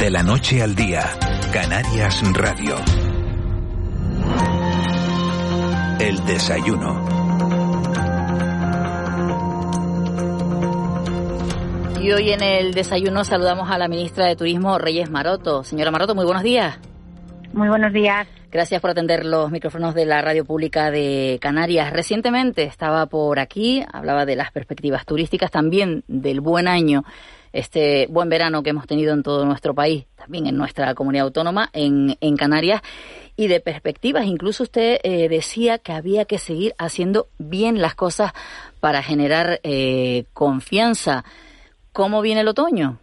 De la noche al día, Canarias Radio. El desayuno. Y hoy en el desayuno saludamos a la ministra de Turismo, Reyes Maroto. Señora Maroto, muy buenos días. Muy buenos días. Gracias por atender los micrófonos de la Radio Pública de Canarias. Recientemente estaba por aquí, hablaba de las perspectivas turísticas, también del buen año, este buen verano que hemos tenido en todo nuestro país, también en nuestra comunidad autónoma, en, Canarias, y de perspectivas. Incluso usted eh, decía que había que seguir haciendo bien las cosas para generar eh, confianza. ¿Cómo viene el otoño?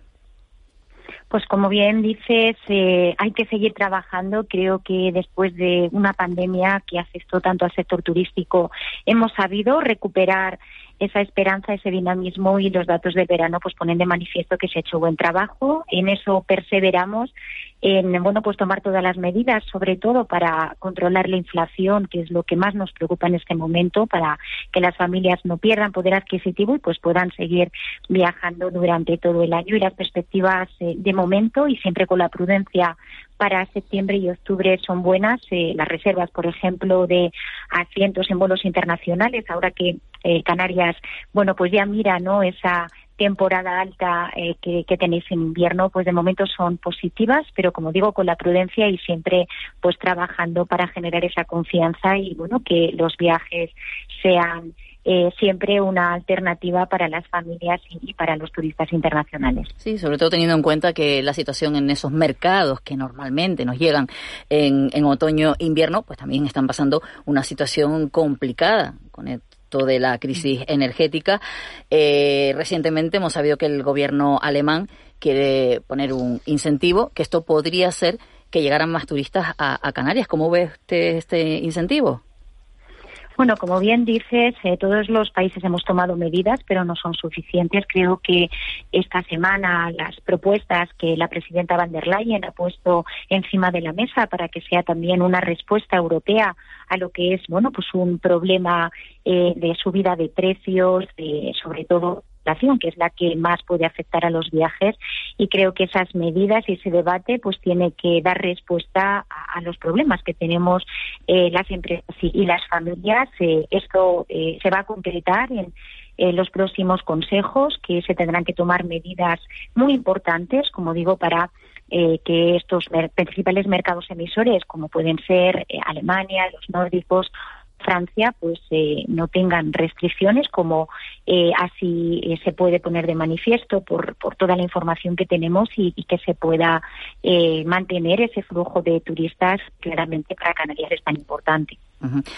Pues como bien dices, eh, hay que seguir trabajando. Creo que después de una pandemia que afectó tanto al sector turístico, hemos sabido recuperar esa esperanza, ese dinamismo y los datos de verano pues ponen de manifiesto que se ha hecho buen trabajo. En eso perseveramos en bueno pues tomar todas las medidas, sobre todo para controlar la inflación, que es lo que más nos preocupa en este momento, para que las familias no pierdan poder adquisitivo y pues puedan seguir viajando durante todo el año y las perspectivas eh, de momento y siempre con la prudencia para septiembre y octubre son buenas. Eh, las reservas, por ejemplo, de asientos en vuelos internacionales, ahora que eh, Canarias, bueno, pues ya mira, ¿no? Esa temporada alta eh, que, tenéis en invierno, pues de momento son positivas, pero como digo, con la prudencia y siempre pues trabajando para generar esa confianza y bueno, que los viajes sean eh, siempre una alternativa para las familias y para los turistas internacionales. Sí, sobre todo teniendo en cuenta que la situación en esos mercados que normalmente nos llegan en, en otoño-invierno, pues también están pasando una situación complicada con de la crisis energética. Eh, recientemente hemos sabido que el gobierno alemán quiere poner un incentivo, que esto podría ser que llegaran más turistas a, a Canarias. ¿Cómo ve usted este incentivo? Bueno, como bien dices, eh, todos los países hemos tomado medidas, pero no son suficientes. Creo que esta semana las propuestas que la presidenta van der Leyen ha puesto encima de la mesa para que sea también una respuesta europea a lo que es, bueno, pues un problema eh, de subida de precios, de, sobre todo que es la que más puede afectar a los viajes y creo que esas medidas y ese debate pues tiene que dar respuesta a, los problemas que tenemos eh, las empresas y, las familias. Eh, esto eh, se va a concretar en los próximos consejos, que se tendrán que tomar medidas muy importantes, como digo, para eh, que estos principales mercados emisores, como pueden ser Alemania, los nórdicos Francia pues eh, no tengan restricciones como eh, así eh, se puede poner de manifiesto por, por toda la información que tenemos y, que se pueda eh, mantener ese flujo de turistas claramente para Canarias es tan importante.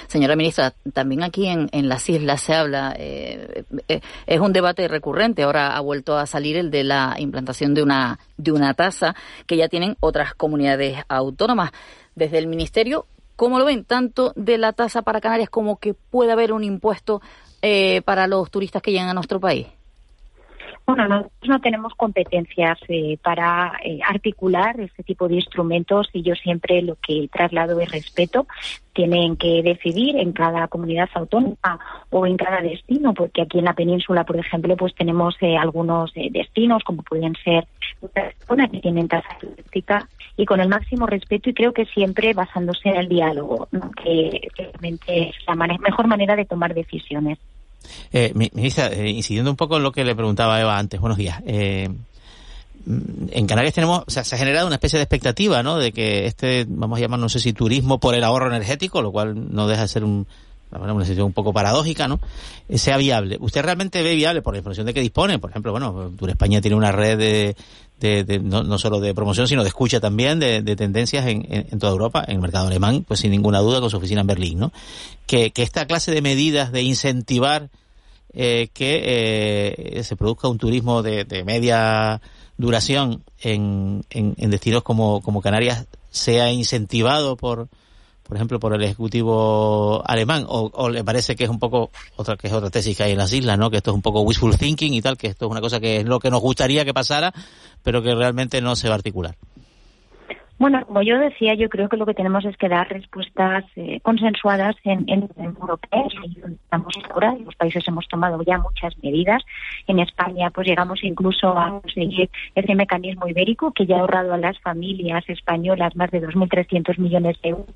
Señora ministra, también aquí en, en las islas se habla, eh, eh, es un debate recurrente, ahora ha vuelto a salir el de la implantación de una, de una tasa que ya tienen otras comunidades autónomas. Desde el Ministerio, ¿Cómo lo ven? Tanto de la tasa para Canarias como que puede haber un impuesto eh, para los turistas que llegan a nuestro país. Bueno, nosotros no tenemos competencias eh, para eh, articular este tipo de instrumentos y yo siempre lo que traslado es respeto. Tienen que decidir en cada comunidad autónoma o en cada destino, porque aquí en la península, por ejemplo, pues tenemos eh, algunos eh, destinos, como pueden ser zonas que tienen tasa turística y con el máximo respeto y creo que siempre basándose en el diálogo, que, realmente es la mejor manera de tomar decisiones. Eh, ministra, eh, incidiendo un poco en lo que le preguntaba Eva antes, buenos días. Eh, en Canarias tenemos, o sea, se ha generado una especie de expectativa, ¿no? De que este, vamos a llamar, no sé si turismo por el ahorro energético, lo cual no deja de ser un, una situación un poco paradójica, ¿no? Eh, sea viable. ¿Usted realmente ve viable por la información de que dispone? Por ejemplo, bueno, Tour España tiene una red de, de, de no, no, solo de promoción, sino de escucha también de, de tendencias en, en, toda Europa, en el mercado alemán, pues sin ninguna duda con su oficina en Berlín, ¿no? Que, esta clase de medidas de incentivar eh, que eh, se produzca un turismo de, media duración en, en, destinos como Canarias sea incentivado por, por ejemplo, por el ejecutivo alemán, o, le parece que es un poco otra que es otra tesis que hay en las islas, ¿no? Que esto es un poco wishful thinking y tal, que esto es una cosa que es lo que nos gustaría que pasara, pero que realmente no se va a articular. Bueno, como yo decía, yo creo que lo que tenemos es que dar respuestas eh, consensuadas en, en, en europeos. Estamos ahora, y los países hemos tomado ya muchas medidas. En España, pues llegamos incluso a conseguir ese mecanismo ibérico que ya ha ahorrado a las familias españolas más de 2.300 millones de euros.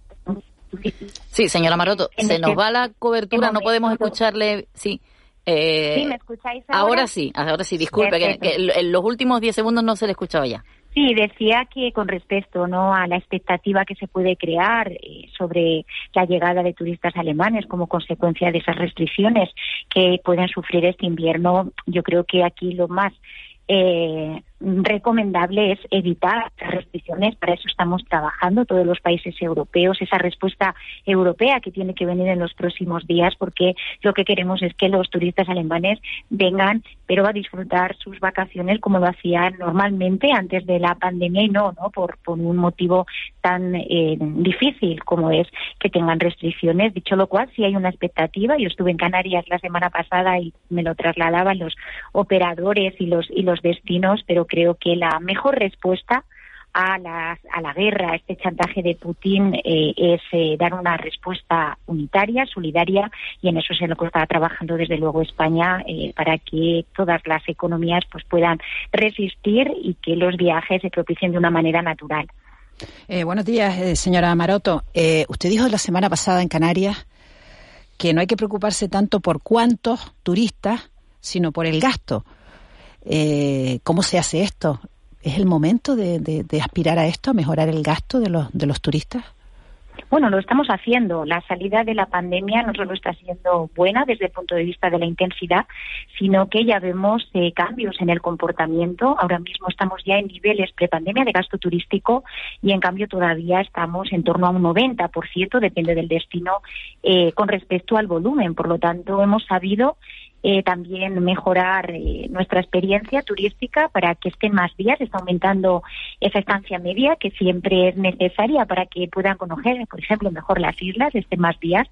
Sí, señora Maroto, se nos va la cobertura, no podemos escucharle. Sí. Eh, ¿Sí me escucháis ahora? Ahora sí, ahora sí, disculpe, que, que en los últimos 10 segundos no se le escuchaba ya. Sí, decía que con respecto ¿no? a la expectativa que se puede crear eh, sobre la llegada de turistas alemanes como consecuencia de esas restricciones que pueden sufrir este invierno, yo creo que aquí lo más eh, recomendable es evitar restricciones. Para eso estamos trabajando todos los países europeos, esa respuesta europea que tiene que venir en los próximos días, porque lo que queremos es que los turistas alemanes vengan, pero a disfrutar sus vacaciones como lo hacían normalmente antes de la pandemia y no, no por, por un motivo tan eh, difícil como es que tengan restricciones. Dicho lo cual, sí hay una expectativa. Yo estuve en Canarias la semana pasada y me lo trasladaban los operadores y los y los destinos, pero creo que la mejor respuesta a, a la guerra, a este chantaje de Putin, eh, es eh, dar una respuesta unitaria, solidaria, y en eso es en lo que está trabajando desde luego España eh, para que todas las economías pues puedan resistir y que los viajes se propicien de una manera natural. buenos días, señora Maroto. usted dijo la semana pasada en Canarias que no hay que preocuparse tanto por cuántos turistas, sino por el gasto. Eh, ¿Cómo se hace esto? ¿Es el momento de, aspirar a esto, a mejorar el gasto de los, de los turistas? Bueno, lo estamos haciendo. La salida de la pandemia no solo está siendo buena desde el punto de vista de la intensidad, sino que ya vemos eh, cambios en el comportamiento. Ahora mismo estamos ya en niveles prepandemia de gasto turístico y en cambio todavía estamos en torno a un 90%, depende del destino, eh, con respecto al volumen. Por lo tanto, hemos sabido eh, también mejorar eh, nuestra experiencia turística para que estén más días. Está aumentando esa estancia media que siempre es necesaria para que puedan conocer, por ejemplo, mejor las islas, estén más días.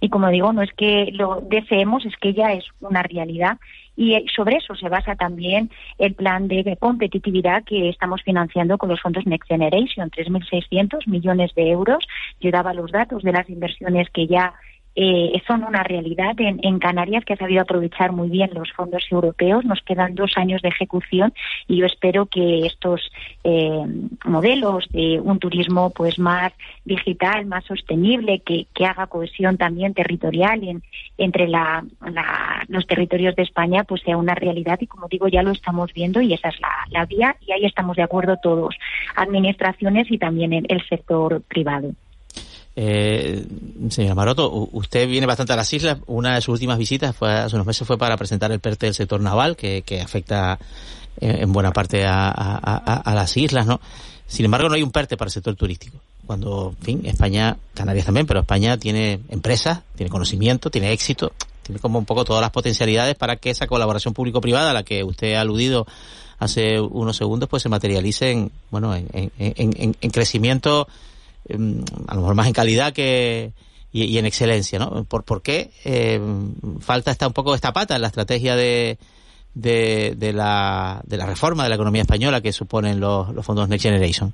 Y como digo, no es que lo deseemos, es que ya es una realidad. Y eh, sobre eso se basa también el plan de competitividad que estamos financiando con los fondos Next Generation, 3.600 millones de euros. Yo daba los datos de las inversiones que ya eh, son una realidad en, Canarias que ha sabido aprovechar muy bien los fondos europeos. Nos quedan dos años de ejecución y yo espero que estos eh, modelos de un turismo pues más digital, más sostenible, que, haga cohesión también territorial entre los territorios de España, pues sea una realidad y como digo ya lo estamos viendo y esa es la, vía y ahí estamos de acuerdo todos, administraciones y también el sector privado. Eh, señora Maroto, usted viene bastante a las islas. Una de sus últimas visitas fue hace unos meses fue para presentar el PERTE del sector naval, que, afecta eh, en, buena parte a, las islas, ¿no? Sin embargo, no hay un PERTE para el sector turístico. Cuando, en fin, España, Canarias también, pero España tiene empresas, tiene conocimiento, tiene éxito, tiene como un poco todas las potencialidades para que esa colaboración público-privada a la que usted ha aludido hace unos segundos, pues se materialice en, bueno, en, en crecimiento Em, a lo mejor más en calidad que y, en excelencia, ¿no? ¿Por, por qué em, falta esta un poco esta pata en la estrategia de, de, la, de la reforma de la economía española que suponen los, los fondos Next Generation?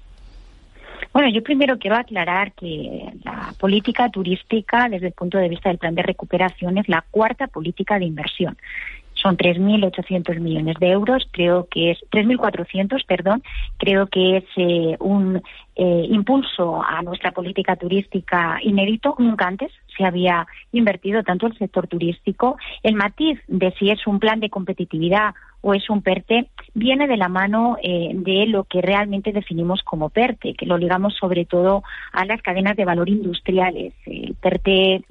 Bueno, yo primero quiero aclarar que la política turística, desde el punto de vista del plan de recuperación, es la cuarta política de inversión son 3.800 millones de euros, creo que es 3.400, perdón, creo que es eh, un eh, impulso a nuestra política turística inédito. Nunca antes se había invertido tanto el sector turístico. El matiz de si es un plan de competitividad o es un PERTE viene de la mano eh, de lo que realmente definimos como PERTE, que lo ligamos sobre todo a las cadenas de valor industriales. El PERTE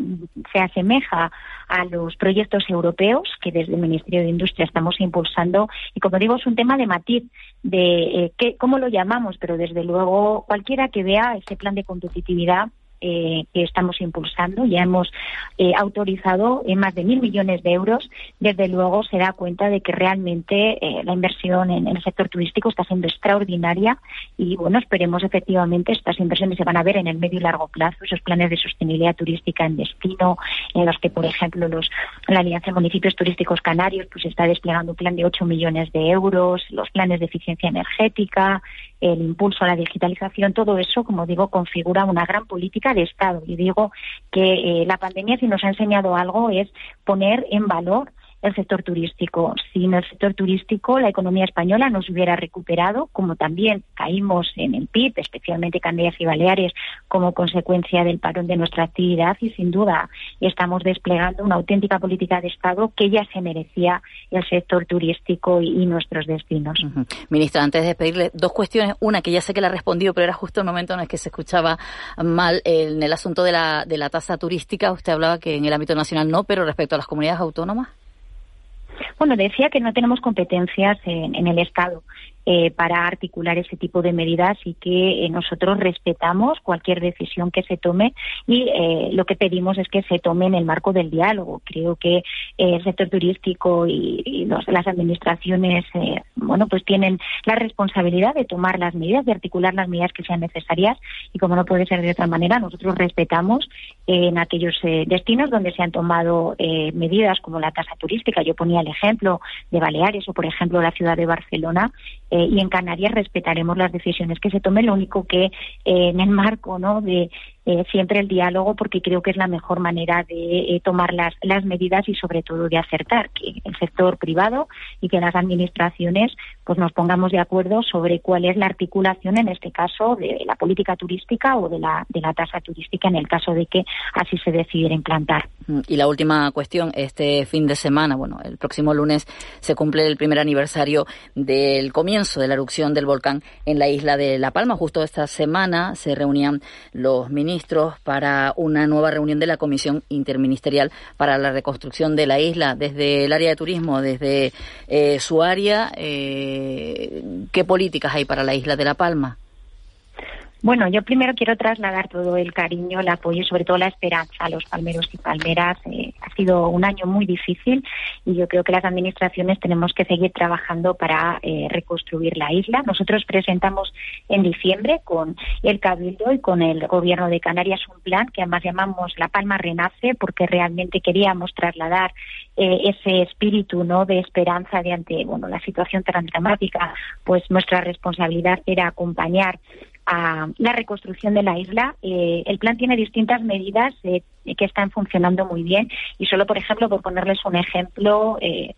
se asemeja a los proyectos europeos que desde el Ministerio de Industria estamos impulsando. Y como digo es un tema de matiz de eh, qué, cómo lo llamamos, pero desde luego cualquiera que vea ese plan de competitividad eh, que estamos impulsando. Ya hemos eh, autorizado en más de mil millones de euros. Desde luego se da cuenta de que realmente la inversión en, el sector turístico está siendo extraordinaria y bueno, esperemos efectivamente estas inversiones se van a ver en el medio y largo plazo, esos planes de sostenibilidad turística en destino, en los que, por ejemplo, los, la Alianza de Municipios Turísticos Canarios pues está desplegando un plan de 8 millones de euros, los planes de eficiencia energética, el impulso a la digitalización, todo eso, como digo, configura una gran política de Estado. Y digo que eh, la pandemia, si nos ha enseñado algo, es poner en valor el sector turístico. Sin el sector turístico, la economía española nos hubiera recuperado, como también caímos en el PIB, especialmente Canarias y Baleares, como consecuencia del parón de nuestra actividad y sin duda estamos desplegando una auténtica política de Estado que ya se merecía el sector turístico y, nuestros destinos. Ministra, antes de pedirle dos cuestiones. Una que ya sé que la ha respondido, pero era justo el momento en el que se escuchaba mal en el asunto de la, de la tasa turística. Usted hablaba que en el ámbito nacional no, pero respecto a las comunidades autónomas. Bueno, decía que no tenemos competencias en, el Estado. Eh, para articular ese tipo de medidas y que eh, nosotros respetamos cualquier decisión que se tome y eh, lo que pedimos es que se tome en el marco del diálogo. Creo que el sector turístico y, las administraciones, bueno, pues tienen la responsabilidad de tomar las medidas, de articular las medidas que sean necesarias y como no puede ser de otra manera, nosotros respetamos en aquellos destinos donde se han tomado medidas como la tasa turística. Yo ponía el ejemplo de Baleares o, por ejemplo, la ciudad de Barcelona eh, y en Canarias respetaremos las decisiones que se tomen. Lo único que eh, en el marco ¿no? de eh, siempre el diálogo porque creo que es la mejor manera de eh, tomar las, las medidas y sobre todo de acertar que el sector privado y que las administraciones pues nos pongamos de acuerdo sobre cuál es la articulación en este caso de la política turística o de la, de la tasa turística en el caso de que así se decidiera implantar. Mm, y la última cuestión, este fin de semana, bueno, el próximo lunes se cumple el primer aniversario del comienzo de la erupción del volcán en la isla de La Palma. Justo esta semana se reunían los ministros ministros para una nueva reunión de la Comisión Interministerial para la Reconstrucción de la isla desde el área de turismo, desde eh, su área. Eh, ¿Qué políticas hay para la isla de La Palma? Bueno, yo primero quiero trasladar todo el cariño, el apoyo y sobre todo la esperanza a los palmeros y palmeras. Ha sido un año muy difícil y yo creo que las administraciones tenemos que seguir trabajando para eh, reconstruir la isla. Nosotros presentamos en diciembre con el Cabildo y con el Gobierno de Canarias un plan que además llamamos La Palma Renace porque realmente queríamos trasladar eh, ese espíritu no de esperanza de ante bueno la situación tan dramática. Pues nuestra responsabilidad era acompañar a la reconstrucción de la isla. Eh, el plan tiene distintas medidas eh, que están funcionando muy bien y solo, por ejemplo, por ponerles un ejemplo, eh,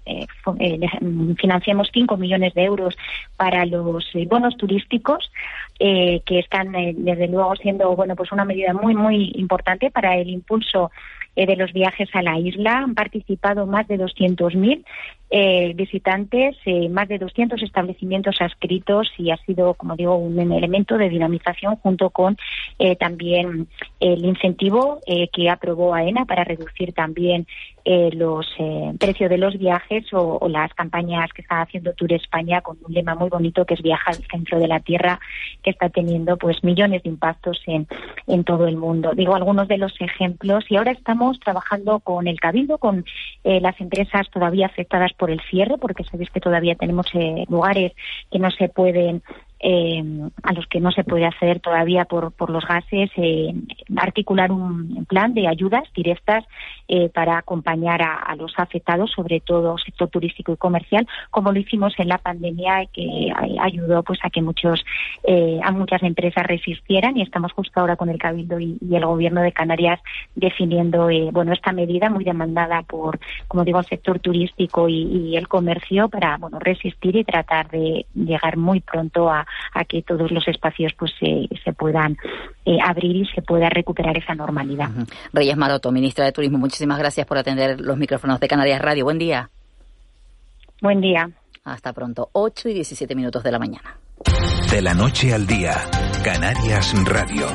financiamos 5 millones de euros para los bonos turísticos que están, desde luego, siendo bueno pues una medida muy, muy importante para el impulso de los viajes a la isla. Han participado más de 200.000 eh, visitantes, eh, más de 200 establecimientos adscritos y ha sido, como digo, un elemento de dinamización junto con eh, también el incentivo eh, que aprobó AENA para reducir también los precios de los viajes o, las campañas que está haciendo Tour España con un lema muy bonito que es Viaja al centro de la Tierra, que está teniendo pues millones de impactos en, en todo el mundo. Digo algunos de los ejemplos y ahora estamos trabajando con el Cabildo, con las empresas todavía afectadas por el cierre, porque sabéis que todavía tenemos eh, lugares que no se pueden eh, a los que no se puede acceder todavía por, por los gases, eh, articular un plan de ayudas directas eh, para acompañar a, los afectados, sobre todo sector turístico y comercial, como lo hicimos en la pandemia, que ayudó pues a que muchos a muchas empresas resistieran. Y estamos justo ahora con el Cabildo y, el Gobierno de Canarias definiendo bueno esta medida muy demandada por como digo el sector turístico y, y el comercio para bueno resistir y tratar de llegar muy pronto a, a que todos los espacios pues se, se puedan eh, abrir y se pueda recuperar esa normalidad. Reyes Maroto, ministra de Turismo, muchísimas gracias por atender los micrófonos de Canarias Radio. Buen día. Buen día. Hasta pronto, 8 y 17 minutos de la mañana. De la noche al día, Canarias Radio.